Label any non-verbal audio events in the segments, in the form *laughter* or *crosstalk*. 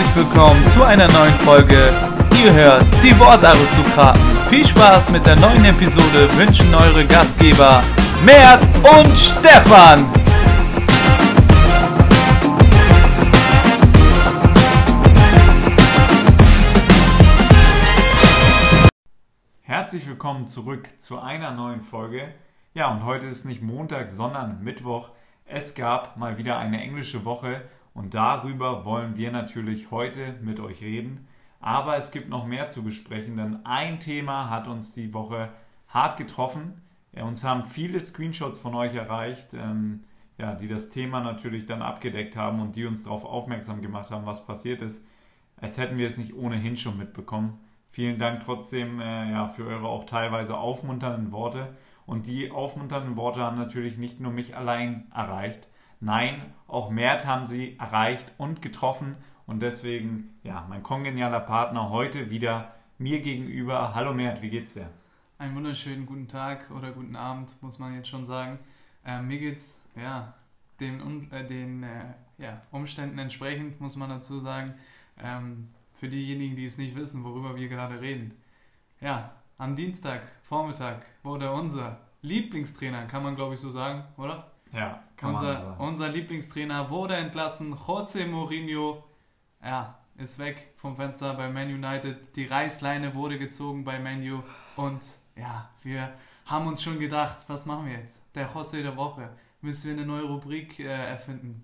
herzlich willkommen zu einer neuen Folge. Ihr hört die Wortaristokraten. Viel Spaß mit der neuen Episode wünschen eure Gastgeber Mert und Stefan. Herzlich willkommen zurück zu einer neuen Folge. Ja, und heute ist nicht Montag, sondern Mittwoch. Es gab mal wieder eine englische Woche und darüber wollen wir natürlich heute mit euch reden. Aber es gibt noch mehr zu besprechen, denn ein Thema hat uns die Woche hart getroffen. Uns haben viele Screenshots von euch erreicht, ähm, ja, die das Thema natürlich dann abgedeckt haben und die uns darauf aufmerksam gemacht haben, was passiert ist, als hätten wir es nicht ohnehin schon mitbekommen. Vielen Dank trotzdem äh, ja, für eure auch teilweise aufmunternden Worte. Und die aufmunternden Worte haben natürlich nicht nur mich allein erreicht. Nein, auch Mert haben sie erreicht und getroffen. Und deswegen, ja, mein kongenialer Partner heute wieder mir gegenüber. Hallo Mert, wie geht's dir? Einen wunderschönen guten Tag oder guten Abend, muss man jetzt schon sagen. Äh, mir geht's ja, den, äh, den äh, ja, Umständen entsprechend, muss man dazu sagen. Ähm, für diejenigen, die es nicht wissen, worüber wir gerade reden. Ja, am Dienstag, Vormittag, wurde unser Lieblingstrainer, kann man glaube ich so sagen, oder? Ja, kann unser, man sagen. Unser Lieblingstrainer wurde entlassen. José Mourinho, ja, ist weg vom Fenster bei Man United. Die Reißleine wurde gezogen bei Manu und ja, wir haben uns schon gedacht, was machen wir jetzt? Der José der Woche. Müssen wir eine neue Rubrik äh, erfinden?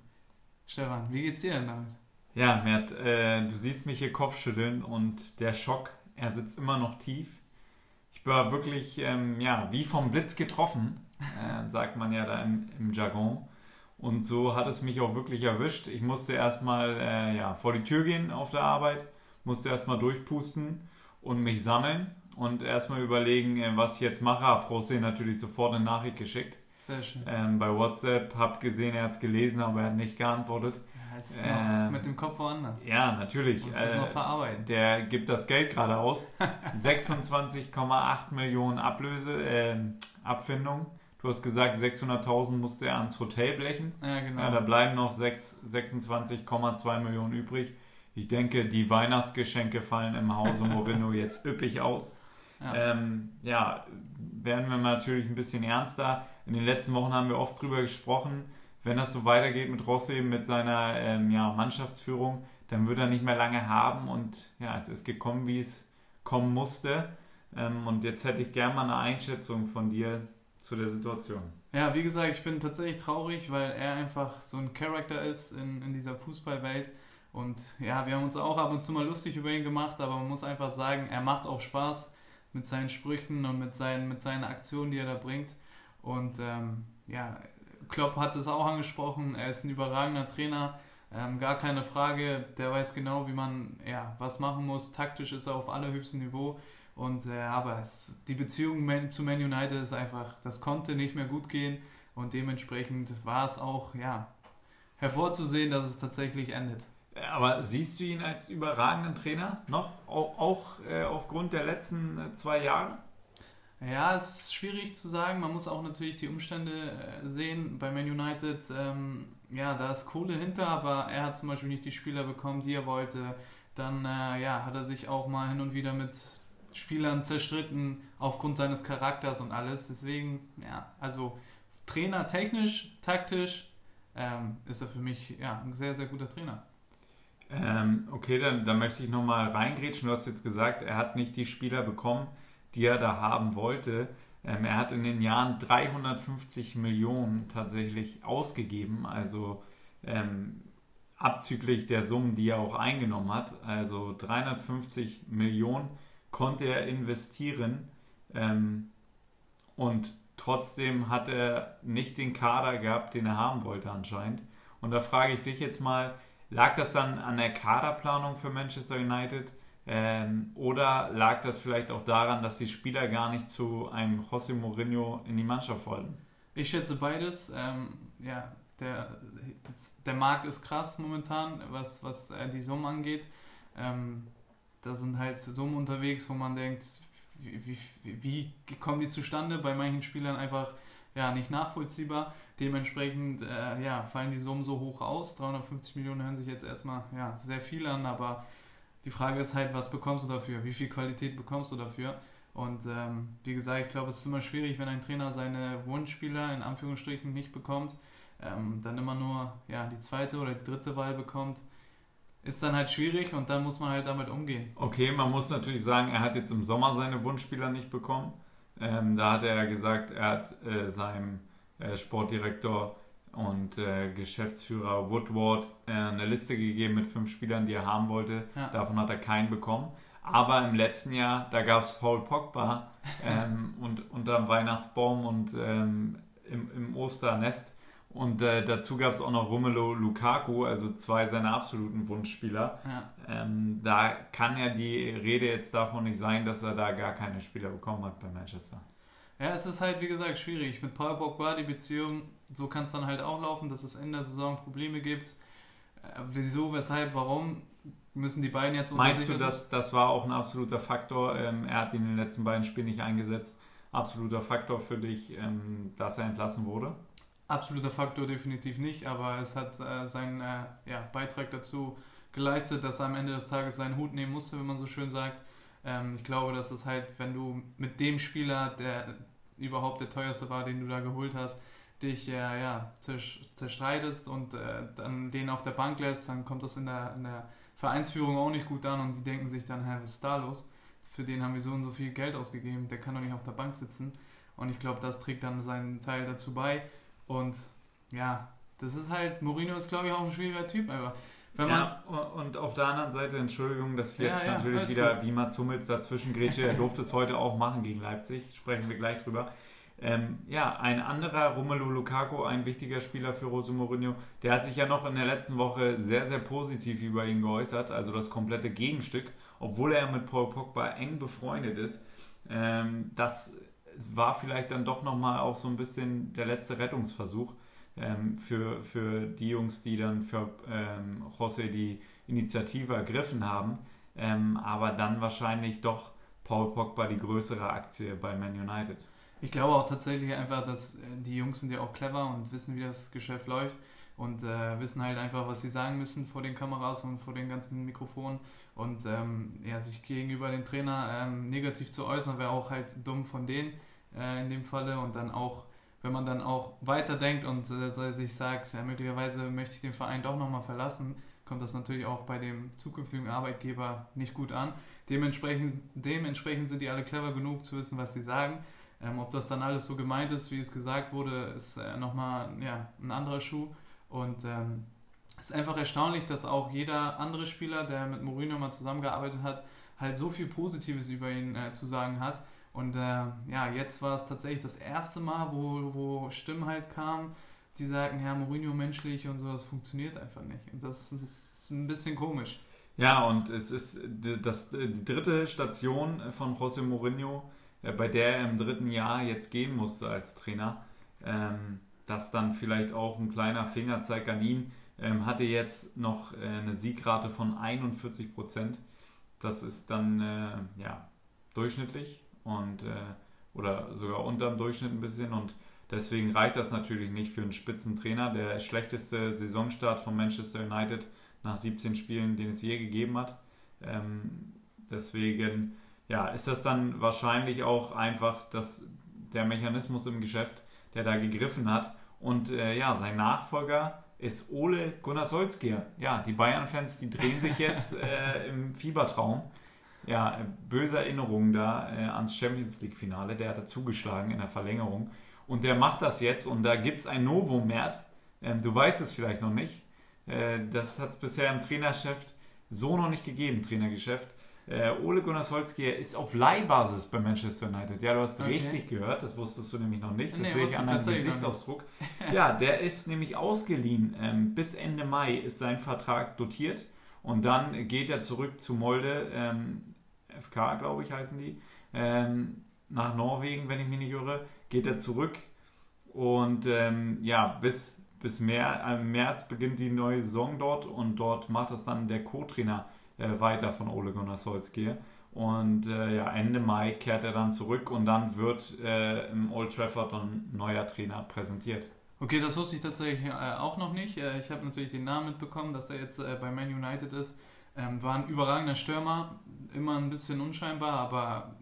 Stefan, wie geht's dir denn damit? Ja, Mert, äh, du siehst mich hier Kopfschütteln und der Schock, er sitzt immer noch tief. Ich war wirklich, ähm, ja, wie vom Blitz getroffen, äh, sagt man ja da im, im, Jargon. Und so hat es mich auch wirklich erwischt. Ich musste erstmal äh, ja, vor die Tür gehen auf der Arbeit, musste erstmal durchpusten und mich sammeln und erstmal überlegen, äh, was ich jetzt mache. Hab Rosé natürlich sofort eine Nachricht geschickt. Sehr schön. Ähm, bei WhatsApp, hab gesehen, er hat es gelesen, aber er hat nicht geantwortet. Ja, ist ähm, mit dem Kopf woanders. Ja, natürlich. Muss äh, noch verarbeiten. Der gibt das Geld gerade aus. *laughs* 26,8 Millionen Ablöse, äh, Abfindung. Du hast gesagt, 600.000 musste er ans Hotel blechen. Ja, genau. Ja, da bleiben noch 26,2 Millionen übrig. Ich denke, die Weihnachtsgeschenke fallen im Hause *laughs* Morino jetzt üppig aus. Ja. Ähm, ja, werden wir natürlich ein bisschen ernster. In den letzten Wochen haben wir oft drüber gesprochen, wenn das so weitergeht mit Rossi, mit seiner ähm, ja, Mannschaftsführung, dann wird er nicht mehr lange haben und ja, es ist gekommen, wie es kommen musste. Ähm, und jetzt hätte ich gerne mal eine Einschätzung von dir zu der Situation. Ja, wie gesagt, ich bin tatsächlich traurig, weil er einfach so ein Charakter ist in, in dieser Fußballwelt. Und ja, wir haben uns auch ab und zu mal lustig über ihn gemacht, aber man muss einfach sagen, er macht auch Spaß mit seinen Sprüchen und mit seinen, mit seinen Aktionen, die er da bringt. Und ähm, ja, Klopp hat es auch angesprochen, er ist ein überragender Trainer, ähm, gar keine Frage, der weiß genau, wie man ja, was machen muss. Taktisch ist er auf allerhöchstem Niveau. Und äh, aber es, die Beziehung zu Man United ist einfach, das konnte nicht mehr gut gehen und dementsprechend war es auch ja hervorzusehen, dass es tatsächlich endet. Aber siehst du ihn als überragenden Trainer noch, auch, auch äh, aufgrund der letzten äh, zwei Jahre? Ja, es ist schwierig zu sagen. Man muss auch natürlich die Umstände äh, sehen. Bei Man United, ähm, ja, da ist Kohle hinter, aber er hat zum Beispiel nicht die Spieler bekommen, die er wollte. Dann äh, ja, hat er sich auch mal hin und wieder mit Spielern zerstritten aufgrund seines Charakters und alles. Deswegen, ja, also Trainer technisch, taktisch ähm, ist er für mich ja, ein sehr, sehr guter Trainer. Ähm, okay, dann, dann möchte ich nochmal reingrätschen. Du hast jetzt gesagt, er hat nicht die Spieler bekommen, die er da haben wollte. Ähm, er hat in den Jahren 350 Millionen tatsächlich ausgegeben, also ähm, abzüglich der Summen, die er auch eingenommen hat. Also 350 Millionen konnte er investieren ähm, und trotzdem hat er nicht den Kader gehabt, den er haben wollte anscheinend. Und da frage ich dich jetzt mal, lag das dann an der Kaderplanung für Manchester United? Ähm, oder lag das vielleicht auch daran, dass die Spieler gar nicht zu einem José Mourinho in die Mannschaft wollten? Ich schätze beides. Ähm, ja, der, der Markt ist krass momentan, was, was äh, die Summen angeht. Ähm, da sind halt Summen unterwegs, wo man denkt, wie, wie, wie kommen die zustande? Bei manchen Spielern einfach ja, nicht nachvollziehbar. Dementsprechend äh, ja, fallen die Summen so hoch aus. 350 Millionen hören sich jetzt erstmal ja, sehr viel an, aber die Frage ist halt, was bekommst du dafür? Wie viel Qualität bekommst du dafür? Und ähm, wie gesagt, ich glaube, es ist immer schwierig, wenn ein Trainer seine Wunschspieler in Anführungsstrichen nicht bekommt, ähm, dann immer nur ja, die zweite oder die dritte Wahl bekommt. Ist dann halt schwierig und dann muss man halt damit umgehen. Okay, man muss natürlich sagen, er hat jetzt im Sommer seine Wunschspieler nicht bekommen. Ähm, da hat er ja gesagt, er hat äh, seinem äh, Sportdirektor und äh, Geschäftsführer Woodward äh, eine Liste gegeben mit fünf Spielern, die er haben wollte. Ja. Davon hat er keinen bekommen. Aber im letzten Jahr, da gab es Paul Pogba *laughs* ähm, und unter Weihnachtsbaum und ähm, im, im Osternest. Und äh, dazu gab es auch noch Romelu Lukaku, also zwei seiner absoluten Wunschspieler. Ja. Ähm, da kann ja die Rede jetzt davon nicht sein, dass er da gar keine Spieler bekommen hat bei Manchester. Ja, es ist halt, wie gesagt, schwierig. Mit Paul Pogba, die Beziehung, so kann es dann halt auch laufen, dass es in der Saison Probleme gibt. Äh, wieso, weshalb, warum, müssen die beiden jetzt unter Meinst du, dass das war auch ein absoluter Faktor? Ähm, er hat ihn in den letzten beiden Spielen nicht eingesetzt. Absoluter Faktor für dich, ähm, dass er entlassen wurde? Absoluter Faktor definitiv nicht, aber es hat äh, seinen äh, ja, Beitrag dazu geleistet, dass er am Ende des Tages seinen Hut nehmen musste, wenn man so schön sagt. Ähm, ich glaube, dass es halt, wenn du mit dem Spieler, der überhaupt der teuerste war, den du da geholt hast, dich äh, ja, zerstreitest und äh, dann den auf der Bank lässt, dann kommt das in der, in der Vereinsführung auch nicht gut an und die denken sich dann, hä, was ist da los? Für den haben wir so und so viel Geld ausgegeben, der kann doch nicht auf der Bank sitzen. Und ich glaube, das trägt dann seinen Teil dazu bei. Und ja, das ist halt, Mourinho ist glaube ich auch ein schwieriger Typ, aber wenn man ja, und auf der anderen Seite, Entschuldigung, dass jetzt ja, ja, natürlich wieder gut. wie Mats Hummels dazwischen grätsche, er durfte es heute auch machen gegen Leipzig, sprechen wir gleich drüber. Ähm, ja, ein anderer Romelu Lukaku, ein wichtiger Spieler für Jose Mourinho, der hat sich ja noch in der letzten Woche sehr, sehr positiv über ihn geäußert, also das komplette Gegenstück, obwohl er mit Paul Pogba eng befreundet ist. Ähm, das war vielleicht dann doch nochmal auch so ein bisschen der letzte Rettungsversuch ähm, für, für die Jungs, die dann für ähm, José die Initiative ergriffen haben. Ähm, aber dann wahrscheinlich doch Paul Pogba die größere Aktie bei Man United. Ich glaube auch tatsächlich einfach, dass äh, die Jungs sind ja auch clever und wissen, wie das Geschäft läuft und äh, wissen halt einfach, was sie sagen müssen vor den Kameras und vor den ganzen Mikrofonen. Und ähm, ja, sich gegenüber den Trainer ähm, negativ zu äußern, wäre auch halt dumm von denen äh, in dem Falle. Und dann auch wenn man dann auch weiterdenkt und äh, sich sagt, ja, möglicherweise möchte ich den Verein doch nochmal verlassen, kommt das natürlich auch bei dem zukünftigen Arbeitgeber nicht gut an. Dementsprechend, dementsprechend sind die alle clever genug zu wissen, was sie sagen. Ähm, ob das dann alles so gemeint ist, wie es gesagt wurde, ist äh, nochmal ja, ein anderer Schuh. Und ähm, es ist einfach erstaunlich, dass auch jeder andere Spieler, der mit Mourinho mal zusammengearbeitet hat, halt so viel Positives über ihn äh, zu sagen hat. Und äh, ja, jetzt war es tatsächlich das erste Mal, wo, wo Stimmen halt kamen, die sagen, ja, Mourinho menschlich und so, das funktioniert einfach nicht. Und das ist ein bisschen komisch. Ja, und es ist das, die dritte Station von José Mourinho, äh, bei der er im dritten Jahr jetzt gehen musste als Trainer. Ähm, das dann vielleicht auch ein kleiner Fingerzeig an ihn. Ähm, hatte jetzt noch äh, eine Siegrate von 41 Prozent. Das ist dann äh, ja, durchschnittlich und äh, oder sogar unterm Durchschnitt ein bisschen und deswegen reicht das natürlich nicht für einen Spitzentrainer. Der schlechteste Saisonstart von Manchester United nach 17 Spielen, den es je gegeben hat. Ähm, deswegen ja, ist das dann wahrscheinlich auch einfach dass der Mechanismus im Geschäft, der da gegriffen hat. Und äh, ja, sein Nachfolger ist Ole Gunnar Solskjaer. Ja, die Bayern-Fans, die drehen sich jetzt *laughs* äh, im Fiebertraum ja, böse Erinnerungen da äh, ans Champions League-Finale. Der hat da zugeschlagen in der Verlängerung. Und der macht das jetzt und da gibt es ein Novum-Mert. Ähm, du weißt es vielleicht noch nicht. Äh, das hat es bisher im Trainergeschäft so noch nicht gegeben, Trainergeschäft. Äh, Ole Gunnar Solskjaer ist auf Leihbasis bei Manchester United. Ja, du hast okay. richtig gehört, das wusstest du nämlich noch nicht. Das nee, sehe ich an deinem Gesichtsausdruck. *laughs* ja, der ist nämlich ausgeliehen. Ähm, bis Ende Mai ist sein Vertrag dotiert und dann geht er zurück zu Molde. Ähm, FK, glaube ich, heißen die, ähm, nach Norwegen, wenn ich mich nicht irre, geht er zurück. Und ähm, ja, bis, bis mehr, äh, März beginnt die neue Saison dort und dort macht das dann der Co-Trainer äh, weiter von Ole Gunnar Solskjaer. Und äh, ja, Ende Mai kehrt er dann zurück und dann wird äh, im Old Trafford ein neuer Trainer präsentiert. Okay, das wusste ich tatsächlich äh, auch noch nicht. Äh, ich habe natürlich den Namen mitbekommen, dass er jetzt bei Man United ist. Ähm, war ein überragender Stürmer, immer ein bisschen unscheinbar, aber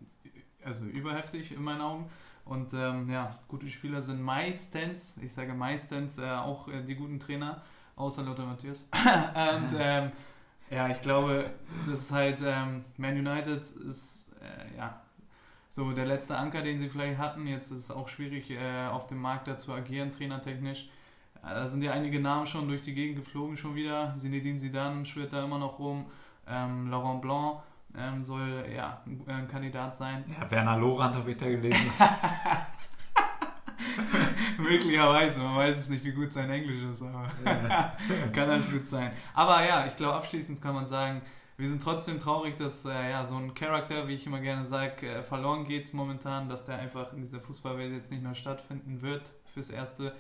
also überheftig in meinen Augen. Und ähm, ja, gute Spieler sind meistens, ich sage meistens, äh, auch äh, die guten Trainer, außer Lothar Matthäus. *laughs* und ähm, ja, ich glaube, das ist halt, ähm, Man United ist äh, ja so der letzte Anker, den sie vielleicht hatten. Jetzt ist es auch schwierig, äh, auf dem Markt da zu agieren, trainertechnisch. Äh, da sind ja einige Namen schon durch die Gegend geflogen schon wieder. Zinedine Zidane schwirrt da immer noch rum. Ähm, Laurent Blanc ähm, soll ja ein Kandidat sein. Ja, Werner Lorand habe ich da gelesen. *laughs* Möglicherweise, man weiß es nicht, wie gut sein Englisch ist, aber *laughs* kann alles gut sein. Aber ja, ich glaube, abschließend kann man sagen, wir sind trotzdem traurig, dass äh, ja, so ein Charakter, wie ich immer gerne sage, äh, verloren geht momentan, dass der einfach in dieser Fußballwelt jetzt nicht mehr stattfinden wird fürs Erste.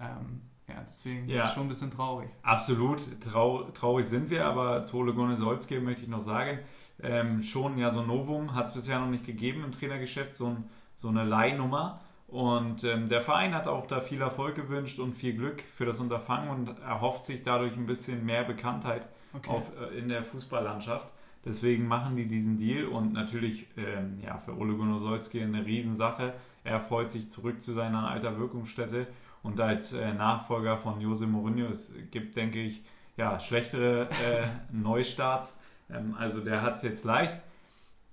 Ähm, ja, deswegen ja. schon ein bisschen traurig. Absolut, Trau traurig sind wir, aber zu Ole Gunnar Solskjaer möchte ich noch sagen, ähm, schon ja so ein Novum hat es bisher noch nicht gegeben im Trainergeschäft, so, ein, so eine Leihnummer. Und ähm, der Verein hat auch da viel Erfolg gewünscht und viel Glück für das Unterfangen und erhofft sich dadurch ein bisschen mehr Bekanntheit okay. auf, äh, in der Fußballlandschaft. Deswegen machen die diesen Deal und natürlich ähm, ja, für Ole Gunnar Solskjaer eine Riesensache. Er freut sich zurück zu seiner alter Wirkungsstätte und als äh, Nachfolger von Jose Mourinho, es gibt, denke ich, ja, schlechtere äh, *laughs* Neustarts. Ähm, also der hat es jetzt leicht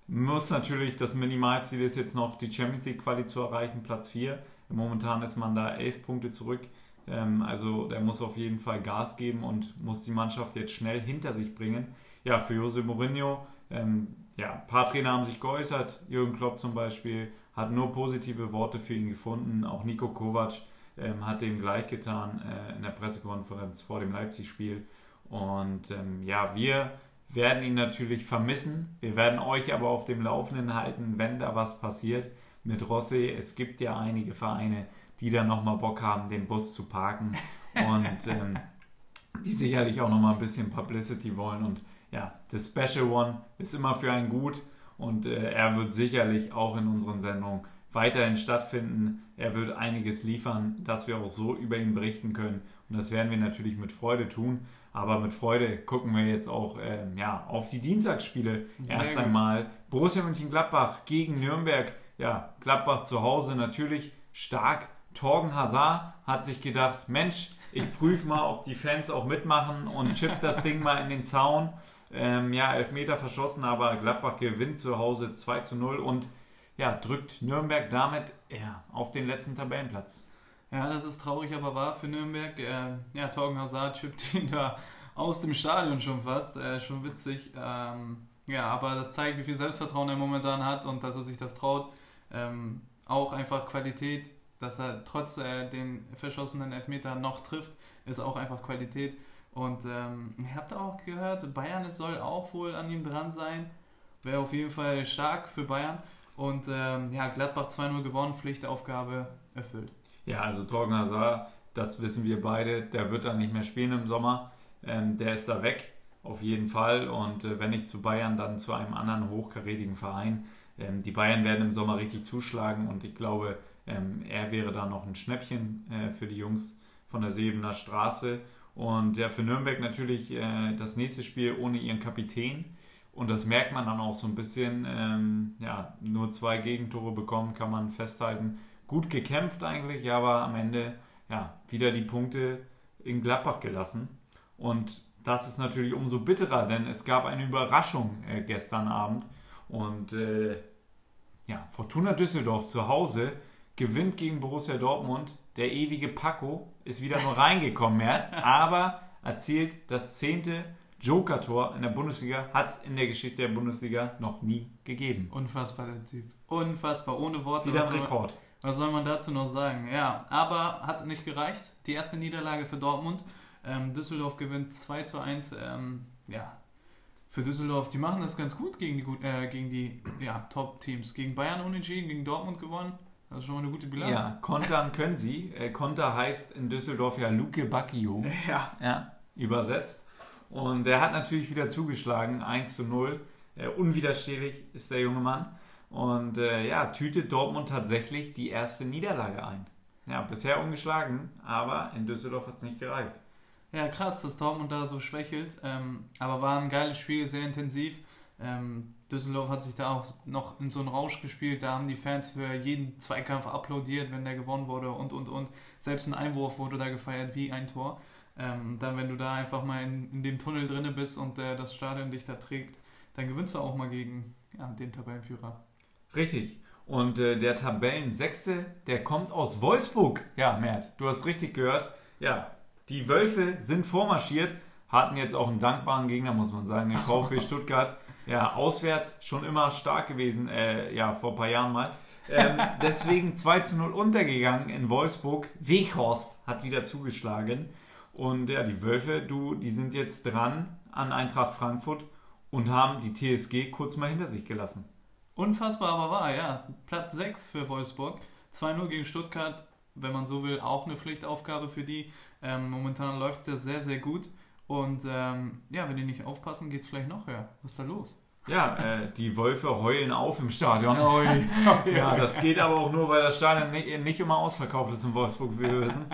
muss natürlich, das Minimalziel ist jetzt noch die Champions League Quali zu erreichen, Platz 4. Momentan ist man da 11 Punkte zurück. Ähm, also der muss auf jeden Fall Gas geben und muss die Mannschaft jetzt schnell hinter sich bringen. Ja, für Jose Mourinho, ähm, ja, ein paar Trainer haben sich geäußert. Jürgen Klopp zum Beispiel hat nur positive Worte für ihn gefunden. Auch Nico Kovac ähm, hat dem gleich getan äh, in der Pressekonferenz vor dem Leipzig-Spiel. Und ähm, ja, wir werden ihn natürlich vermissen. Wir werden euch aber auf dem Laufenden halten, wenn da was passiert mit Rossi. Es gibt ja einige Vereine, die da nochmal Bock haben, den Bus zu parken und *laughs* ähm, die sicherlich auch nochmal ein bisschen Publicity wollen. Und ja, der Special One ist immer für einen gut und äh, er wird sicherlich auch in unseren Sendungen weiterhin stattfinden. Er wird einiges liefern, dass wir auch so über ihn berichten können. Und das werden wir natürlich mit Freude tun. Aber mit Freude gucken wir jetzt auch ähm, ja, auf die Dienstagsspiele. Sehr Erst gut. einmal Borussia Mönchengladbach gegen Nürnberg. Ja, Gladbach zu Hause natürlich stark. Torgen Hazard hat sich gedacht, Mensch, ich prüfe mal, ob die Fans auch mitmachen und chippt das Ding mal in den Zaun. Ähm, ja, Elfmeter verschossen, aber Gladbach gewinnt zu Hause 2 zu 0 und ja, drückt Nürnberg damit ja, auf den letzten Tabellenplatz. Ja, das ist traurig, aber wahr für Nürnberg. Äh, ja, Torgen Hazard chippt ihn da aus dem Stadion schon fast. Äh, schon witzig. Ähm, ja, aber das zeigt, wie viel Selbstvertrauen er momentan hat und dass er sich das traut. Ähm, auch einfach Qualität, dass er trotz äh, den verschossenen Elfmeter noch trifft, ist auch einfach Qualität. Und ähm, ihr habt auch gehört, Bayern soll auch wohl an ihm dran sein. Wäre auf jeden Fall stark für Bayern. Und ähm, ja, Gladbach 2-0 gewonnen, Pflichtaufgabe erfüllt. Ja, also Torgen Hazard, das wissen wir beide, der wird dann nicht mehr spielen im Sommer. Ähm, der ist da weg, auf jeden Fall. Und äh, wenn nicht zu Bayern, dann zu einem anderen hochkarätigen Verein. Ähm, die Bayern werden im Sommer richtig zuschlagen und ich glaube, ähm, er wäre da noch ein Schnäppchen äh, für die Jungs von der Sebener Straße. Und ja, für Nürnberg natürlich äh, das nächste Spiel ohne ihren Kapitän. Und das merkt man dann auch so ein bisschen. Ähm, ja, nur zwei Gegentore bekommen, kann man festhalten gut gekämpft eigentlich, aber am Ende ja, wieder die Punkte in Gladbach gelassen. Und das ist natürlich umso bitterer, denn es gab eine Überraschung äh, gestern Abend. Und äh, ja, Fortuna Düsseldorf zu Hause gewinnt gegen Borussia Dortmund. Der ewige Paco ist wieder nur reingekommen, mehr, *laughs* aber erzielt das zehnte Joker-Tor in der Bundesliga. Hat es in der Geschichte der Bundesliga noch nie gegeben. Unfassbar, der Typ. Unfassbar, ohne Worte. Wieder ein Rekord. Was soll man dazu noch sagen? Ja, aber hat nicht gereicht. Die erste Niederlage für Dortmund. Ähm, Düsseldorf gewinnt 2 zu 1. Ähm, ja, für Düsseldorf, die machen das ganz gut gegen die, äh, gegen die ja, Top-Teams. Gegen Bayern unentschieden, gegen Dortmund gewonnen. Das ist schon mal eine gute Bilanz. Ja, kontern können sie. Äh, Konter heißt in Düsseldorf ja Luke Bacchio. *laughs* Ja. ja. Übersetzt. Und er hat natürlich wieder zugeschlagen, 1 zu 0. Äh, unwiderstehlich ist der junge Mann. Und äh, ja, tütet Dortmund tatsächlich die erste Niederlage ein. Ja, bisher ungeschlagen, aber in Düsseldorf hat es nicht gereicht. Ja, krass, dass Dortmund da so schwächelt. Ähm, aber war ein geiles Spiel, sehr intensiv. Ähm, Düsseldorf hat sich da auch noch in so einen Rausch gespielt. Da haben die Fans für jeden Zweikampf applaudiert, wenn der gewonnen wurde und und und. Selbst ein Einwurf wurde da gefeiert wie ein Tor. Ähm, dann, wenn du da einfach mal in, in dem Tunnel drinne bist und äh, das Stadion dich da trägt, dann gewinnst du auch mal gegen ja, den Tabellenführer. Richtig. Und äh, der Tabellensechste, der kommt aus Wolfsburg. Ja, Mert, du hast richtig gehört. Ja, die Wölfe sind vormarschiert, hatten jetzt auch einen dankbaren Gegner, muss man sagen, den VfB *laughs* Stuttgart. Ja, auswärts schon immer stark gewesen, äh, ja, vor ein paar Jahren mal. Ähm, *laughs* deswegen 2 zu 0 untergegangen in Wolfsburg. Weghorst hat wieder zugeschlagen. Und ja, die Wölfe, du, die sind jetzt dran an Eintracht Frankfurt und haben die TSG kurz mal hinter sich gelassen. Unfassbar aber wahr, ja. Platz 6 für Wolfsburg. 2-0 gegen Stuttgart, wenn man so will, auch eine Pflichtaufgabe für die. Ähm, momentan läuft das sehr, sehr gut. Und ähm, ja, wenn die nicht aufpassen, geht es vielleicht noch höher. Was ist da los? Ja, äh, die Wölfe heulen auf im Stadion. ja, das geht aber auch nur, weil das Stadion nicht, immer ausverkauft ist in Wolfsburg, wie wir wissen.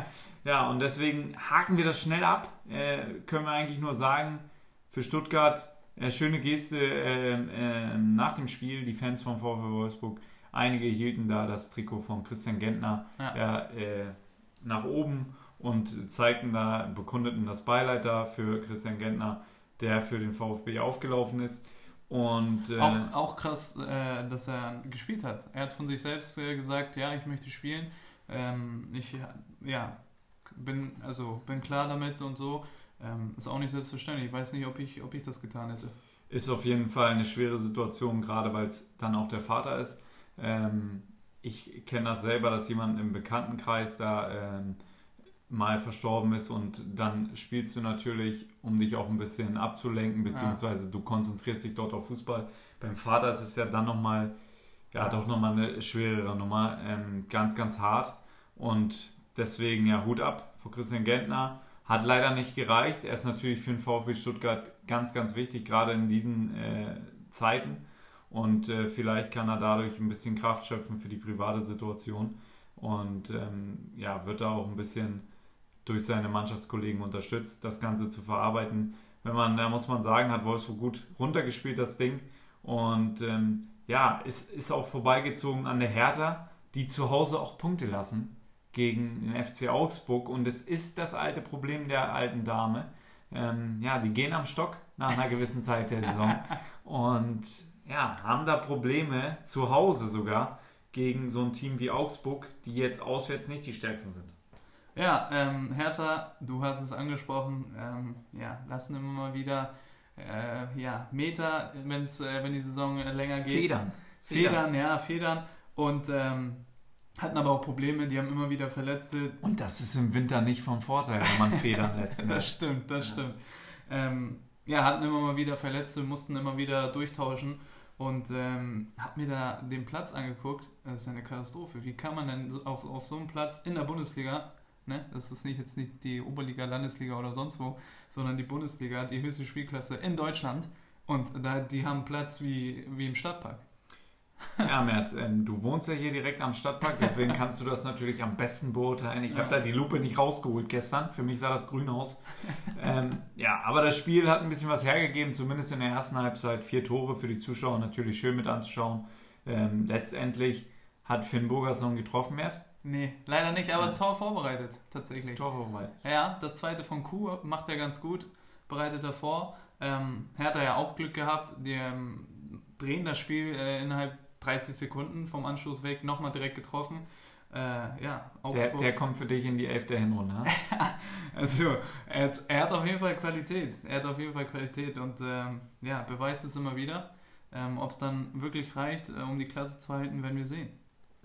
Ja, und deswegen haken wir das schnell ab. Äh, können wir eigentlich nur sagen, für Stuttgart äh, schöne Geste äh, äh, nach dem Spiel, die Fans von VfL Wolfsburg. Einige hielten da das Trikot von Christian Gentner ja. Ja, äh, nach oben und zeigten da, bekundeten das Beileid da für Christian Gentner, der für den VfB aufgelaufen ist. Und, äh, auch, auch krass, äh, dass er gespielt hat. Er hat von sich selbst äh, gesagt, ja, ich möchte spielen. Ähm, ich ja, bin, also, bin klar damit und so. Ähm, ist auch nicht selbstverständlich. Ich weiß nicht, ob ich, ob ich das getan hätte. Ist auf jeden Fall eine schwere Situation, gerade weil es dann auch der Vater ist. Ähm, ich kenne das selber, dass jemand im Bekanntenkreis da ähm, mal verstorben ist und dann spielst du natürlich, um dich auch ein bisschen abzulenken, beziehungsweise du konzentrierst dich dort auf Fußball. Beim Vater ist es ja dann nochmal, ja, doch nochmal eine schwerere Nummer, ähm, ganz, ganz hart und deswegen ja Hut ab vor Christian Gentner. Hat leider nicht gereicht. Er ist natürlich für den VfB Stuttgart ganz, ganz wichtig, gerade in diesen äh, Zeiten. Und äh, vielleicht kann er dadurch ein bisschen Kraft schöpfen für die private Situation. Und ähm, ja, wird da auch ein bisschen durch seine Mannschaftskollegen unterstützt, das Ganze zu verarbeiten. Wenn man, da muss man sagen, hat Wolfsburg gut runtergespielt, das Ding. Und ähm, ja, es ist auch vorbeigezogen an der Hertha, die zu Hause auch Punkte lassen gegen den FC Augsburg. Und es ist das alte Problem der alten Dame. Ähm, ja, die gehen am Stock nach einer gewissen Zeit der Saison. *laughs* Und ja, haben da Probleme, zu Hause sogar, gegen so ein Team wie Augsburg, die jetzt auswärts nicht die stärksten sind. Ja, ähm, Hertha, du hast es angesprochen, ähm, ja, lassen immer mal wieder äh, ja, Meter, wenn's, äh, wenn die Saison länger geht. Federn. Federn, Federn ja, Federn. Und ähm, hatten aber auch Probleme, die haben immer wieder Verletzte. Und das ist im Winter nicht vom Vorteil, wenn man Federn *laughs* lässt. Ne? das stimmt, das ja. stimmt. Ähm, ja, hatten immer mal wieder Verletzte, mussten immer wieder durchtauschen und ähm, habe mir da den Platz angeguckt. Das ist eine Katastrophe. Wie kann man denn auf, auf so einem Platz in der Bundesliga Ne? Das ist nicht jetzt nicht die Oberliga, Landesliga oder sonst wo, sondern die Bundesliga, die höchste Spielklasse in Deutschland. Und da, die haben Platz wie, wie im Stadtpark. *laughs* Ja, Mert, ähm, du wohnst ja hier direkt am Stadtpark, deswegen *laughs* kannst du das natürlich am besten beurteilen. Ich ja. habe da die Lupe nicht rausgeholt gestern. Für mich sah das grün aus. ähm, ja, aber das Spiel hat ein bisschen was hergegeben, zumindest in der ersten Halbzeit. Vier Tore für die Zuschauer, natürlich schön mit anzuschauen. Ähm, letztendlich hat Finn Burgerson getroffen, Mert. Nee, leider nicht, aber ja. Tor vorbereitet, tatsächlich. Tor vorbereitet. Ja, das zweite von Kuh macht er ganz gut, bereitet er vor. Ähm, hat er ja auch Glück gehabt, die ähm, drehen das Spiel äh, innerhalb 30 Sekunden vom Anschluss weg, nochmal direkt getroffen. Äh, ja, der, der, kommt für dich in die elfte Hinrunde, ne? *laughs* also, er hat, er hat, auf jeden Fall Qualität. Er hat auf jeden Fall Qualität und ähm, ja, beweist es immer wieder. Ähm, Ob es dann wirklich reicht, äh, um die Klasse zu halten, werden wir sehen.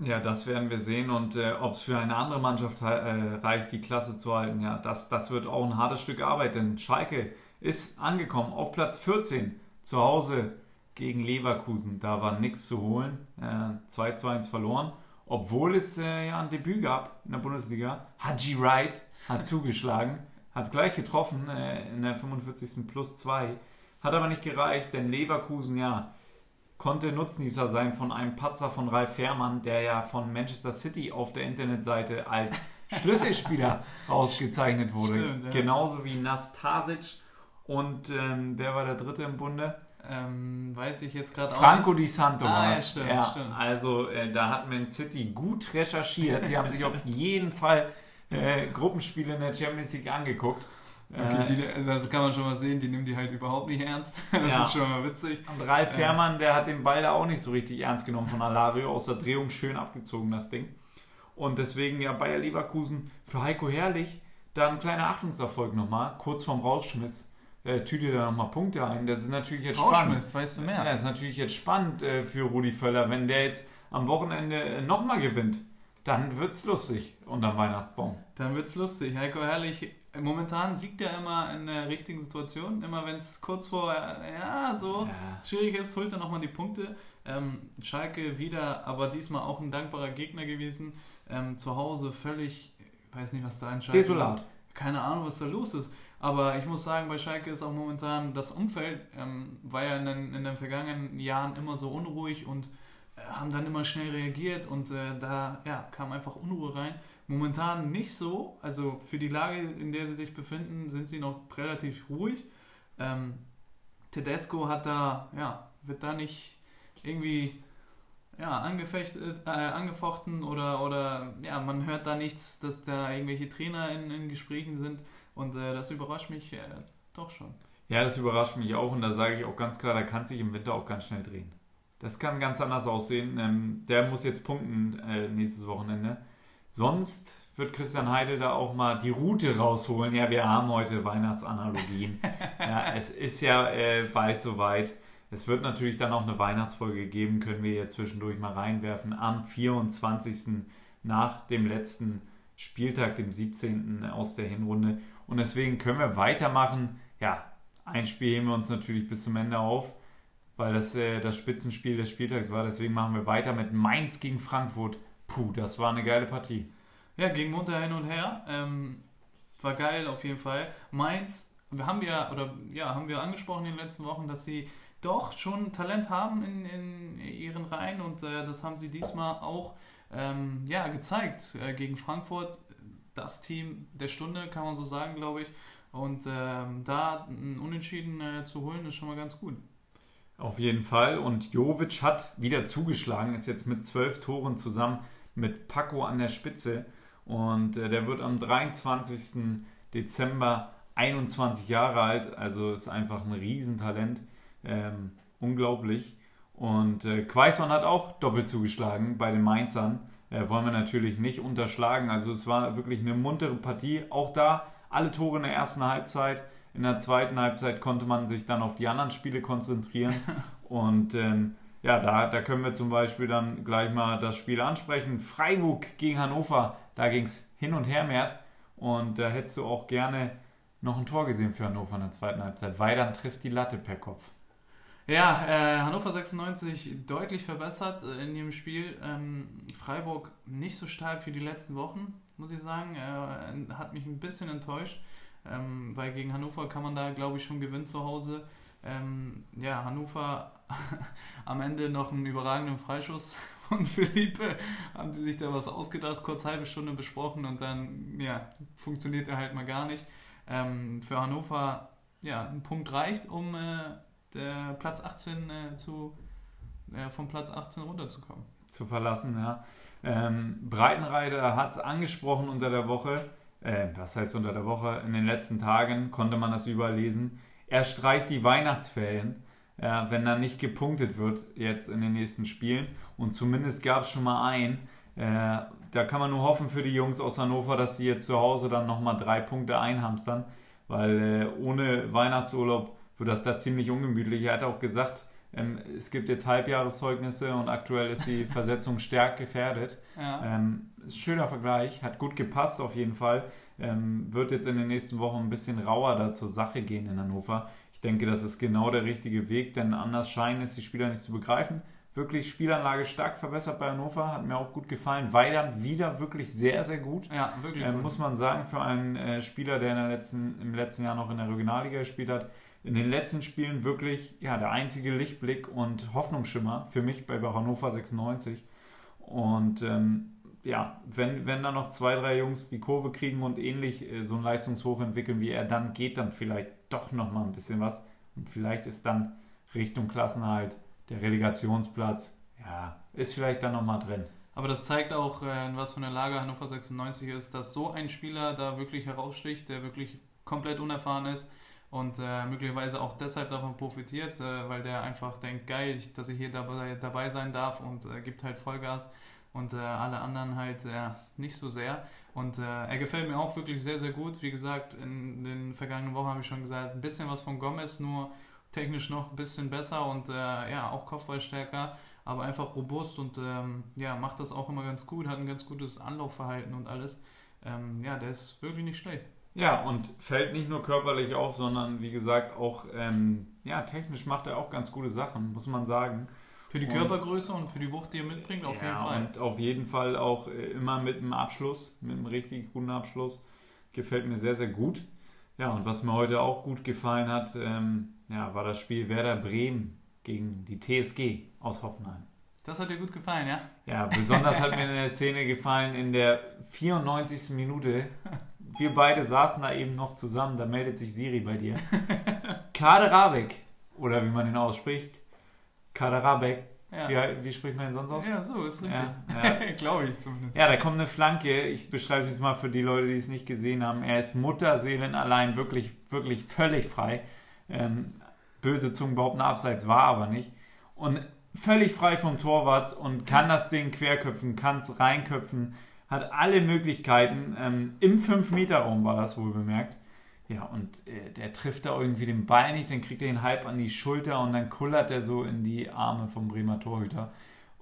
Ja, das werden wir sehen und äh, ob es für eine andere Mannschaft äh, reicht, die Klasse zu halten, ja, das, das wird auch ein hartes Stück Arbeit, denn Schalke ist angekommen auf Platz 14 zu Hause gegen Leverkusen. Da war nichts zu holen, äh, 2 zu 1 verloren, obwohl es äh, ja ein Debüt gab in der Bundesliga. Haji Wright hat zugeschlagen, hat gleich getroffen äh, in der 45. plus 2 Hat aber nicht gereicht, denn Leverkusen, ja, konnte Nutznießer sein von einem Patzer von Ralf Fährmann, der ja von Manchester City auf der Internetseite als *laughs* Schlüsselspieler ausgezeichnet wurde. Stimmt, ja. Genauso wie Nastasic und ähm, wer war der dritte im Bunde? Ähm, weiß ich jetzt gerade auch Franco nicht. Di Santo Ah, ja, stimmt, ja, stimmt. Also äh, da hat Man City gut recherchiert. Die haben sich auf *laughs* jeden Fall äh, Gruppenspiele in der Champions League angeguckt. Okay, Äh, die, das kann man schon mal sehen, die nehmen die halt überhaupt nicht ernst. *laughs* Das Ja. ist schon mal witzig. Und Ralf Fährmann, der hat den Ball da auch nicht so richtig ernst genommen von Alario, aus der Drehung schön abgezogen, das Ding. Und deswegen ja Bayer Leverkusen für Heiko Herrlich da ein kleiner Achtungserfolg nochmal, kurz vorm Rausschmiss, äh, tütet er nochmal Punkte ein. Das ist natürlich jetzt spannend. Rauschmiss, weißt du mehr. Ja, das ist natürlich jetzt spannend äh, für Rudi Völler, wenn der jetzt am Wochenende äh, nochmal gewinnt. Dann wird's lustig unterm Weihnachtsbaum. Dann wird's lustig. Heiko Herrlich, momentan siegt er immer in der richtigen Situation. Immer wenn es kurz vor, ja, so Ja. schwierig ist, holt er nochmal die Punkte. Ähm, Schalke wieder, aber diesmal auch ein dankbarer Gegner gewesen. Ähm, zu Hause völlig, ich weiß nicht, was da in Schalke... Desolat. Keine Ahnung, was da los ist. Aber ich muss sagen, bei Schalke ist auch momentan das Umfeld, ähm, war ja in den, in den vergangenen Jahren immer so unruhig und äh, haben dann immer schnell reagiert und äh, da ja, kam einfach Unruhe rein. Momentan nicht so, also für die Lage, in der sie sich befinden, sind sie noch relativ ruhig. Ähm, Tedesco hat da, ja, wird da nicht irgendwie ja, angefechtet, äh, angefochten oder, oder ja, man hört da nichts, dass da irgendwelche Trainer in, in Gesprächen sind und äh, das überrascht mich äh, doch schon. Ja, das überrascht mich auch und da sage ich auch ganz klar, da kann sich im Winter auch ganz schnell drehen. Das kann ganz anders aussehen. Ähm, der muss jetzt punkten äh, nächstes Wochenende. Sonst wird Christian Heidel da auch mal die Route rausholen. Ja, wir haben heute Weihnachtsanalogien. *laughs* ja, es ist ja äh, bald soweit. Es wird natürlich dann auch eine Weihnachtsfolge geben, können wir jetzt zwischendurch mal reinwerfen. Am 24. nach dem letzten Spieltag, dem 17. aus der Hinrunde. Und deswegen können wir weitermachen. Ja, ein Spiel heben wir uns natürlich bis zum Ende auf, weil das äh, das Spitzenspiel des Spieltags war. Deswegen machen wir weiter mit Mainz gegen Frankfurt. Puh, das war eine geile Partie. Ja, ging munter hin und her. Ähm, war geil auf jeden Fall. Mainz, wir haben ja, oder ja, haben wir angesprochen in den letzten Wochen, dass sie doch schon Talent haben in, in ihren Reihen und äh, das haben sie diesmal auch ähm, ja, gezeigt äh, gegen Frankfurt. Das Team der Stunde, kann man so sagen, glaube ich. Und ähm, da ein Unentschieden äh, zu holen, ist schon mal ganz gut. Auf jeden Fall. Und Jovic hat wieder zugeschlagen, ist jetzt mit zwölf Toren zusammen mit Paco an der Spitze. Und äh, der wird am 23. Dezember 21 Jahre alt. Also ist einfach ein Riesentalent. Ähm, unglaublich. Und äh, Quaismann hat auch doppelt zugeschlagen bei den Mainzern. Äh, wollen wir natürlich nicht unterschlagen. Also es war wirklich eine muntere Partie. Auch da alle Tore in der ersten Halbzeit. In der zweiten Halbzeit konnte man sich dann auf die anderen Spiele konzentrieren. *laughs* Und ähm, ja, da, da können wir zum Beispiel dann gleich mal das Spiel ansprechen. Freiburg gegen Hannover, da ging es hin und her, Mert. Und da hättest du auch gerne noch ein Tor gesehen für Hannover in der zweiten Halbzeit, weil dann trifft die Latte per Kopf. Ja, äh, Hannover 96 deutlich verbessert äh, in dem Spiel. Ähm, Freiburg nicht so stark wie die letzten Wochen, muss ich sagen. Äh, hat mich ein bisschen enttäuscht, ähm, weil gegen Hannover kann man da, glaube ich, schon gewinnen zu Hause. Ähm, ja, Hannover *laughs* am Ende noch einen überragenden Freischuss *laughs* von Philippe. Haben sie sich da was ausgedacht, kurz halbe Stunde besprochen und dann ja, funktioniert er halt mal gar nicht. Ähm, für Hannover, ja, ein Punkt reicht, um äh, der Platz 18 äh, zu, äh, vom Platz 18 runterzukommen. zu verlassen. Ja. Ähm, Breitenreiter hat es angesprochen unter der Woche. Äh, was heißt unter der Woche? In den letzten Tagen konnte man das überall lesen. Er streicht die Weihnachtsferien, ja, wenn da nicht gepunktet wird jetzt in den nächsten Spielen. Und zumindest gab es schon mal ein. Äh, da kann man nur hoffen für die Jungs aus Hannover, dass sie jetzt zu Hause dann nochmal drei Punkte einhamstern. Weil äh, ohne Weihnachtsurlaub wird das da ziemlich ungemütlich. Er hat auch gesagt, ähm, es gibt jetzt Halbjahreszeugnisse und aktuell ist die *laughs* Versetzung stark gefährdet. Ja. Ähm, schöner Vergleich, hat gut gepasst auf jeden Fall. Ähm, wird jetzt in den nächsten Wochen ein bisschen rauer da zur Sache gehen in Hannover. Ich denke, das ist genau der richtige Weg, denn anders scheinen es die Spieler nicht zu begreifen. Wirklich Spielanlage stark verbessert bei Hannover, hat mir auch gut gefallen. Weidern wieder wirklich sehr, sehr gut. ja, wirklich Ähm, gut. muss man sagen, für einen äh, Spieler, der in der letzten, im letzten Jahr noch in der Regionalliga gespielt hat, in den letzten Spielen wirklich ja, der einzige Lichtblick und Hoffnungsschimmer für mich bei Hannover 96. Und ähm, ja, wenn, wenn da noch zwei, drei Jungs die Kurve kriegen und ähnlich äh, so ein Leistungshoch entwickeln wie er, dann geht dann vielleicht doch noch mal ein bisschen was. Und vielleicht ist dann Richtung Klassenhalt der Relegationsplatz, ja, ist vielleicht dann noch mal drin. Aber das zeigt auch, äh, in was für eine Lage Hannover 96 ist, dass so ein Spieler da wirklich heraussticht, der wirklich komplett unerfahren ist und äh, möglicherweise auch deshalb davon profitiert, äh, weil der einfach denkt, geil, dass ich hier dabei, dabei sein darf und äh, gibt halt Vollgas und äh, alle anderen halt äh, nicht so sehr. Und er gefällt mir auch wirklich sehr, sehr gut. Wie gesagt, in den vergangenen Wochen habe ich schon gesagt, ein bisschen was von Gomez, nur technisch noch ein bisschen besser und ja, auch Kopfballstärker aber einfach robust und ähm, ja, macht das auch immer ganz gut, hat ein ganz gutes Anlaufverhalten und alles. Ähm, ja, der ist wirklich nicht schlecht. Ja, und fällt nicht nur körperlich auf, sondern wie gesagt auch ähm, ja, technisch macht er auch ganz gute Sachen, muss man sagen. Für die und, Körpergröße und für die Wucht, die er mitbringt, auf ja, jeden Fall. Und auf jeden Fall auch äh, immer mit einem Abschluss, mit einem richtig guten Abschluss. Gefällt mir sehr, sehr gut. Ja, und was mir heute auch gut gefallen hat, ähm, ja, war das Spiel Werder Bremen gegen die TSG aus Hoffenheim. Das hat dir gut gefallen, ja? Ja, besonders hat mir eine Szene gefallen in der 94. Minute. *laughs* Wir beide saßen da eben noch zusammen, da meldet sich Siri bei dir. *laughs* Kaderabek, oder wie man ihn ausspricht, Kaderabek. Ja. Wie, wie, spricht man ihn sonst aus? Ja, so ist richtig. Ja, ja. *laughs* Glaube ich zumindest. Ja, da kommt eine Flanke. Ich beschreibe es jetzt mal für die Leute, die es nicht gesehen haben. Er ist Mutterseelen allein, wirklich, wirklich völlig frei. Ähm, böse Zungen behaupten, abseits war aber nicht. Und völlig frei vom Torwart und kann das Ding querköpfen, kann es reinköpfen, hat alle Möglichkeiten. Ähm, Im 5-Meter-Raum war das wohl bemerkt. Ja, und äh, der trifft da irgendwie den Ball nicht, dann kriegt er ihn halb an die Schulter und dann kullert er so in die Arme vom Bremer Torhüter.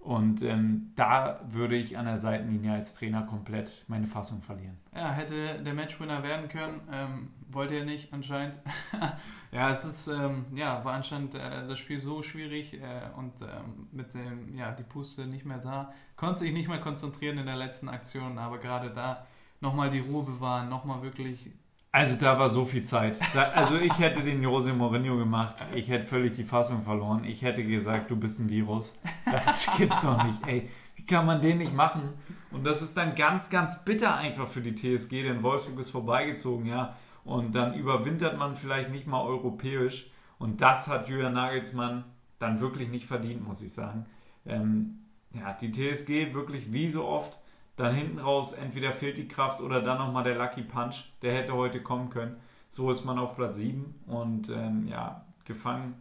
Und ähm, da würde ich an der Seitenlinie als Trainer komplett meine Fassung verlieren. Ja, hätte der Matchwinner werden können, ähm, wollte er nicht anscheinend. *laughs* ja, es ist, ähm, ja, war anscheinend äh, das Spiel so schwierig äh, und ähm, mit dem, ja, die Puste nicht mehr da. Konnte sich nicht mehr konzentrieren in der letzten Aktion, aber gerade da nochmal die Ruhe bewahren, nochmal wirklich also da war so viel Zeit. Da, also ich hätte den Jose Mourinho gemacht. Ich hätte völlig die Fassung verloren. Ich hätte gesagt, du bist ein Virus. Das gibt's doch nicht. Ey, wie kann man den nicht machen? Und das ist dann ganz, ganz bitter einfach für die TSG, denn Wolfsburg ist vorbeigezogen, ja. Und dann überwintert man vielleicht nicht mal europäisch. Und das hat Julian Nagelsmann dann wirklich nicht verdient, muss ich sagen. Ähm, ja, die TSG wirklich wie so oft dann hinten raus entweder fehlt die Kraft oder dann nochmal der Lucky Punch, der hätte heute kommen können. So ist man auf Platz 7 und ähm, ja, gefangen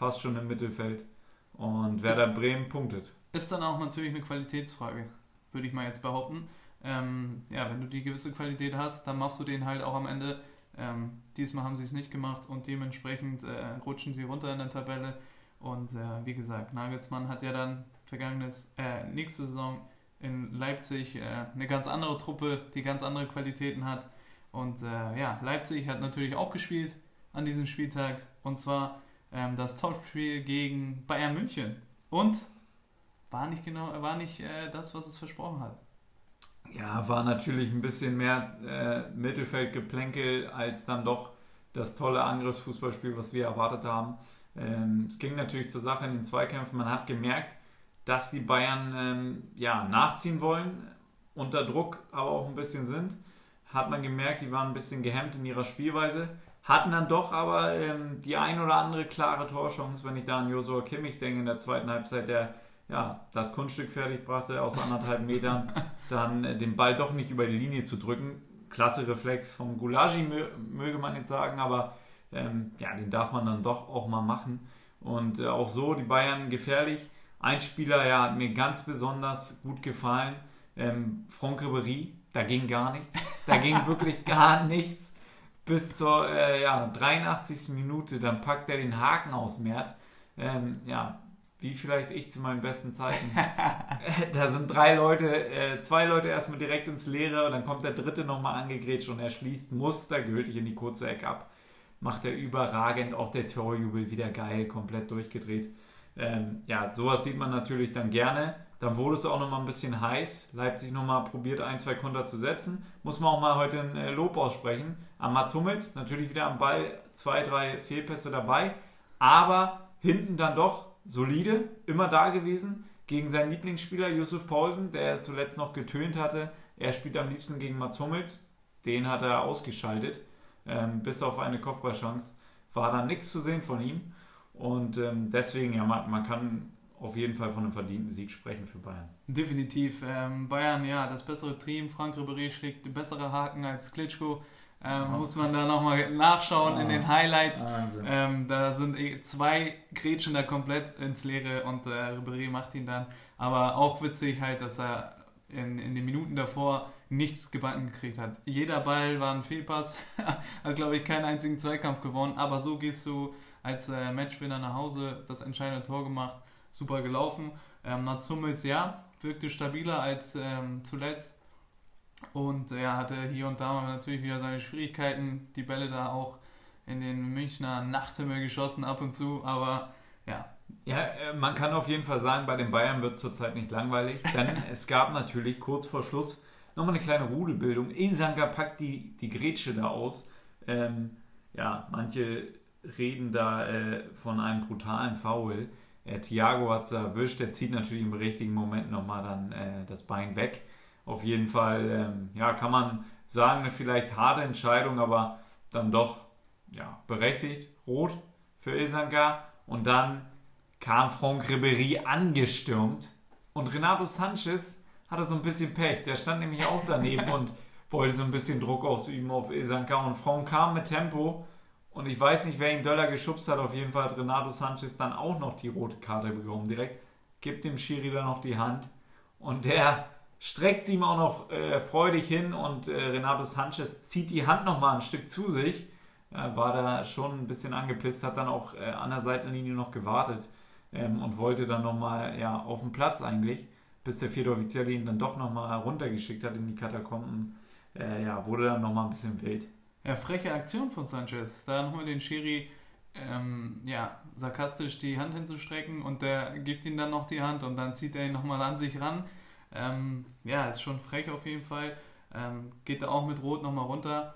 fast schon im Mittelfeld. Und Werder ist, Bremen punktet. Ist dann auch natürlich eine Qualitätsfrage, würde ich mal jetzt behaupten. Ähm, ja, wenn du die gewisse Qualität hast, dann machst du den halt auch am Ende. Ähm, diesmal haben sie es nicht gemacht und dementsprechend äh, rutschen sie runter in der Tabelle. Und äh, wie gesagt, Nagelsmann hat ja dann vergangenes, äh, nächste Saison in Leipzig äh, eine ganz andere Truppe, die ganz andere Qualitäten hat. Und äh, ja, Leipzig hat natürlich auch gespielt an diesem Spieltag. Und zwar ähm, das Topspiel gegen Bayern München. Und war nicht genau, war nicht äh, das, was es versprochen hat. Ja, war natürlich ein bisschen mehr äh, Mittelfeldgeplänkel als dann doch das tolle Angriffsfußballspiel, was wir erwartet haben. Ähm, es ging natürlich zur Sache in den Zweikämpfen. Man hat gemerkt, dass die Bayern ähm, ja, nachziehen wollen, unter Druck aber auch ein bisschen sind. Hat man gemerkt, die waren ein bisschen gehemmt in ihrer Spielweise. Hatten dann doch aber ähm, die ein oder andere klare Torchance, wenn ich da an Josua Kimmich denke, in der zweiten Halbzeit, der ja, das Kunststück fertig brachte aus anderthalb Metern, *laughs* dann äh, den Ball doch nicht über die Linie zu drücken. Klasse Reflex vom Gulagi, mö möge man jetzt sagen, aber ähm, ja, den darf man dann doch auch mal machen. Und äh, auch so die Bayern gefährlich. Ein Spieler ja, hat mir ganz besonders gut gefallen, ähm, Franck Ribéry, da ging gar nichts. Da ging *laughs* wirklich gar nichts. Bis zur äh, ja, 83. Minute, dann packt er den Haken aus Mert. Ähm, ja, wie vielleicht ich zu meinen besten Zeiten. *laughs* *laughs* da sind drei Leute, äh, zwei Leute erstmal direkt ins Leere und dann kommt der dritte nochmal angegrätscht und er schließt mustergültig in die kurze Ecke ab. Macht er überragend, auch der Torjubel wieder geil, komplett durchgedreht. Ähm, ja, sowas sieht man natürlich dann gerne. dann wurde es auch nochmal ein bisschen heiß. Leipzig nochmal probiert, ein, zwei Konter zu setzen. Muss man auch mal heute ein äh, Lob aussprechen. An Mats Hummels, natürlich wieder am Ball, zwei, drei Fehlpässe dabei. Aber hinten dann doch solide, immer da gewesen. Gegen seinen Lieblingsspieler Yusuf Paulsen, der zuletzt noch getönt hatte. Er spielt am liebsten gegen Mats Hummels. Den hat er ausgeschaltet. Ähm, bis auf eine Kopfballchance war da nichts zu sehen von ihm. Und ähm, deswegen, ja, man, man kann auf jeden Fall von einem verdienten Sieg sprechen für Bayern. Definitiv. Ähm, Bayern, ja, das bessere Team. Frank Ribéry schlägt bessere Haken als Klitschko. Ähm, muss man da nochmal nachschauen oh. in den Highlights. Ähm, da sind eh zwei Gretchen da komplett ins Leere und äh, Ribéry macht ihn dann. Aber auch witzig halt, dass er in, in den Minuten davor nichts gebacken gekriegt hat. Jeder Ball war ein Fehlpass, *laughs* hat glaube ich keinen einzigen Zweikampf gewonnen, aber so gehst du als äh, Matchwinner nach Hause, das entscheidende Tor gemacht super gelaufen. Ähm, Mats Hummels, ja, wirkte stabiler als ähm, zuletzt. Und er hatte hier und da natürlich wieder seine Schwierigkeiten. Die Bälle da auch in den Münchner Nachthimmel geschossen ab und zu. Aber ja. Ja, äh, man kann auf jeden Fall sagen, bei den Bayern wird zurzeit nicht langweilig. Denn *laughs* es gab natürlich kurz vor Schluss nochmal eine kleine Rudelbildung. Ilsanker packt die, die Grätsche da aus. Ähm, ja, manche reden da äh, von einem brutalen Foul. Äh, Thiago hat es erwischt, der zieht natürlich im richtigen Moment nochmal dann äh, das Bein weg. Auf jeden Fall, ähm, ja, kann man sagen, eine vielleicht harte Entscheidung, aber dann doch ja, berechtigt. Rot für Ilsanka. Und dann kam Franck Ribéry angestürmt. Und Renato Sanchez hatte so ein bisschen Pech. Der stand nämlich auch daneben *laughs* und wollte so ein bisschen Druck ausüben auf Ilsanka. Und Franck kam mit Tempo und ich weiß nicht, wer ihn Döller geschubst hat. Auf jeden Fall hat Renato Sanchez dann auch noch die rote Karte bekommen. Direkt gibt dem Schiri dann noch die Hand. Und der streckt sie ihm auch noch äh, freudig hin. Und äh, Renato Sanchez zieht die Hand nochmal ein Stück zu sich. Ja, war da schon ein bisschen angepisst, hat dann auch äh, an der Seitenlinie noch gewartet ähm, und wollte dann nochmal ja, auf den Platz eigentlich, bis der vierte Offizielle ihn dann doch nochmal runtergeschickt hat in die Katakomben. Äh, ja, wurde dann nochmal ein bisschen wild. Ja, freche Aktion von Sanchez. Da nochmal den Schiri ähm, ja, sarkastisch die Hand hinzustrecken und der gibt ihm dann noch die Hand und dann zieht er ihn nochmal an sich ran. Ähm, ja, ist schon frech auf jeden Fall. Ähm, geht da auch mit Rot nochmal runter.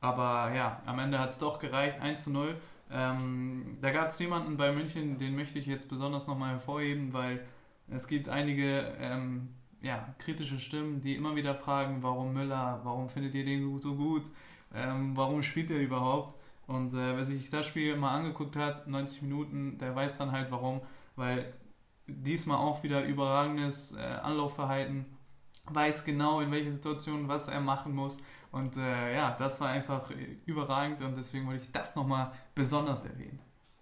Aber ja, am Ende hat es doch gereicht, 1 zu 0. Ähm, da gab es jemanden bei München, den möchte ich jetzt besonders nochmal hervorheben, weil es gibt einige ähm, ja, kritische Stimmen, die immer wieder fragen, warum Müller, warum findet ihr den so gut? Ähm, warum spielt er überhaupt. Und äh, wer sich das Spiel mal angeguckt hat, 90 Minuten, der weiß dann halt warum, weil diesmal auch wieder überragendes äh, Anlaufverhalten, weiß genau in welcher Situation was er machen muss. Und äh, ja, das war einfach überragend und deswegen wollte ich das nochmal besonders erwähnen.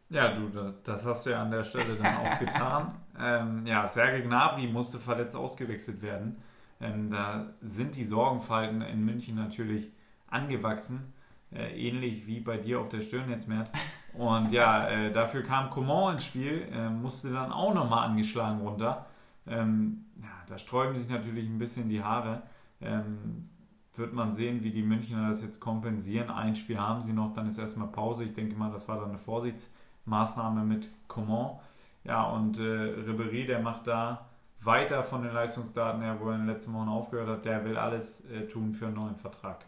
Ja, du, das hast du ja an der Stelle dann auch getan. *laughs* Ähm, ja, Sergei Gnabry musste verletzt ausgewechselt werden. Ähm, da sind die Sorgenfalten in München natürlich angewachsen, äh, ähnlich wie bei dir auf der Stirn jetzt, Mert. Und ja, äh, dafür kam Coman ins Spiel, äh, musste dann auch nochmal angeschlagen runter. Ähm, ja, da sträuben sich natürlich ein bisschen die Haare. Ähm, wird man sehen, wie die Münchner das jetzt kompensieren. Ein Spiel haben sie noch, dann ist erstmal Pause. Ich denke mal, das war dann eine Vorsichtsmaßnahme mit Coman. Ja, und äh, Ribéry, der macht da weiter von den Leistungsdaten her, wo er in den letzten Wochen aufgehört hat. Der will alles äh, tun für einen neuen Vertrag.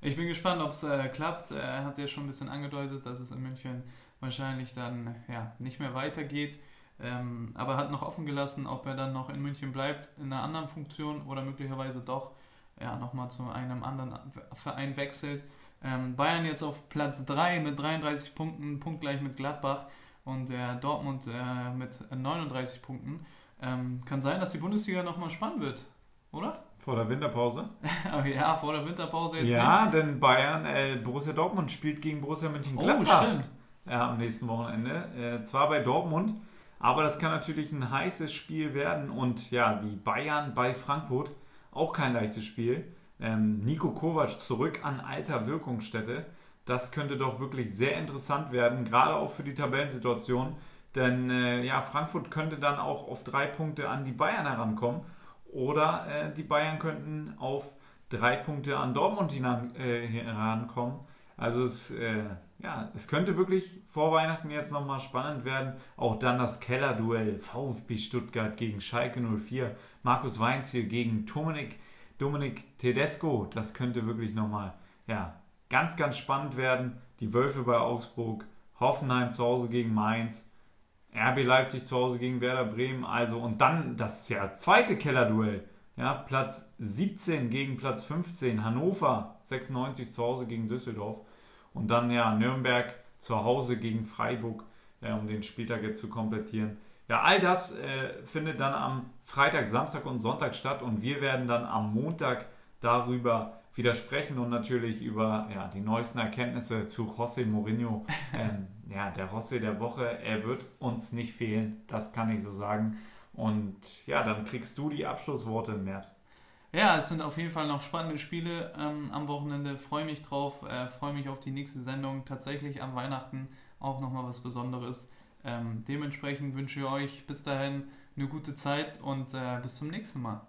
Ich bin gespannt, ob es äh, klappt. Er hat ja schon ein bisschen angedeutet, dass es in München wahrscheinlich dann ja, nicht mehr weitergeht. Ähm, aber hat noch offen gelassen, ob er dann noch in München bleibt, in einer anderen Funktion oder möglicherweise doch ja, nochmal zu einem anderen Verein wechselt. Ähm, Bayern jetzt auf Platz 3 mit 33 Punkten, punktgleich mit Gladbach und äh, Dortmund äh, mit 39 Punkten. Ähm, kann sein, dass die Bundesliga nochmal spannend wird, oder? Vor der Winterpause? *laughs* ja, vor der Winterpause jetzt. Ja, nicht. denn Bayern, äh, Borussia Dortmund spielt gegen Borussia Mönchengladbach. Oh, stimmt. Ja, am nächsten Wochenende. Äh, zwar bei Dortmund, aber das kann natürlich ein heißes Spiel werden. Und ja, die Bayern bei Frankfurt, auch kein leichtes Spiel. Ähm, Nico Kovac zurück an alter Wirkungsstätte. Das könnte doch wirklich sehr interessant werden, gerade auch für die Tabellensituation. Denn äh, ja, Frankfurt könnte dann auch auf drei Punkte an die Bayern herankommen. Oder äh, die Bayern könnten auf drei Punkte an Dortmund hinan, äh, herankommen. Also es, äh, ja, es könnte wirklich vor Weihnachten jetzt nochmal spannend werden. Auch dann das Kellerduell VfB Stuttgart gegen Schalke 04. Markus Weinz hier gegen Dominik, Dominik Tedesco. Das könnte wirklich nochmal ja, ganz, ganz spannend werden. Die Wölfe bei Augsburg, Hoffenheim zu Hause gegen Mainz, RB Leipzig zu Hause gegen Werder Bremen. Also und dann das ja zweite Kellerduell. Ja, Platz 17 gegen Platz 15, Hannover 96 zu Hause gegen Düsseldorf. Und dann ja Nürnberg zu Hause gegen Freiburg, ja, um den Spieltag jetzt zu komplettieren. Ja, all das äh, findet dann am Freitag, Samstag und Sonntag statt und wir werden dann am Montag darüber widersprechen und natürlich über ja, die neuesten Erkenntnisse zu José Mourinho. *laughs* Ähm, ja, der José der Woche, er wird uns nicht fehlen, das kann ich so sagen. Und ja, dann kriegst du die Abschlussworte, Mert. Ja, es sind auf jeden Fall noch spannende Spiele ähm, am Wochenende. Freue mich drauf, äh, freue mich auf die nächste Sendung. Tatsächlich am Weihnachten auch nochmal was Besonderes. Ähm, dementsprechend wünsche ich euch bis dahin eine gute Zeit und äh, bis zum nächsten Mal.